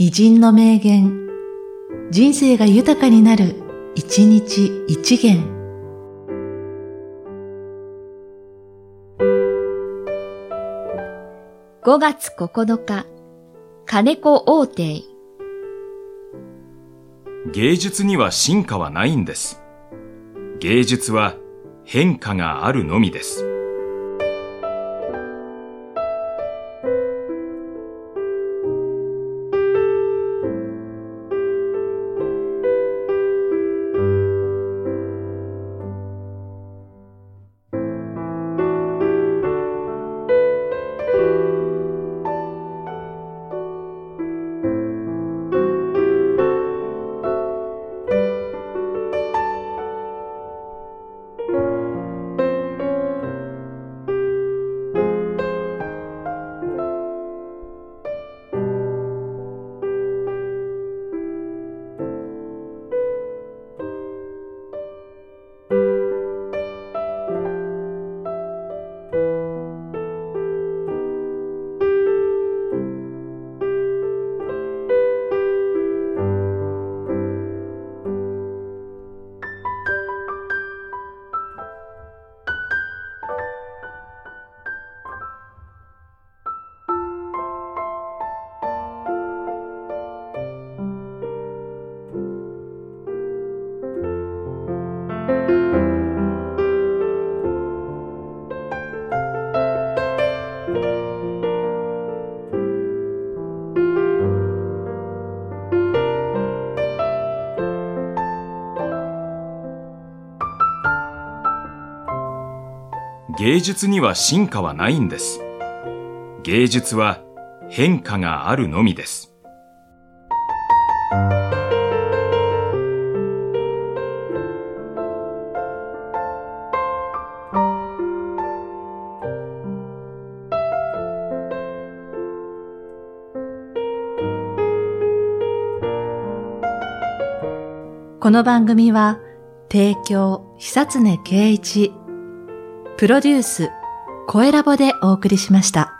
偉人の名言、人生が豊かになる、一日一元。5月9日、金子大帝。芸術には進化はないんです。芸術は変化があるのみです。芸術には進化はないんです。芸術は変化があるのみです。この番組は、提供、久常圭一、プロデュース、声ラボでお送りしました。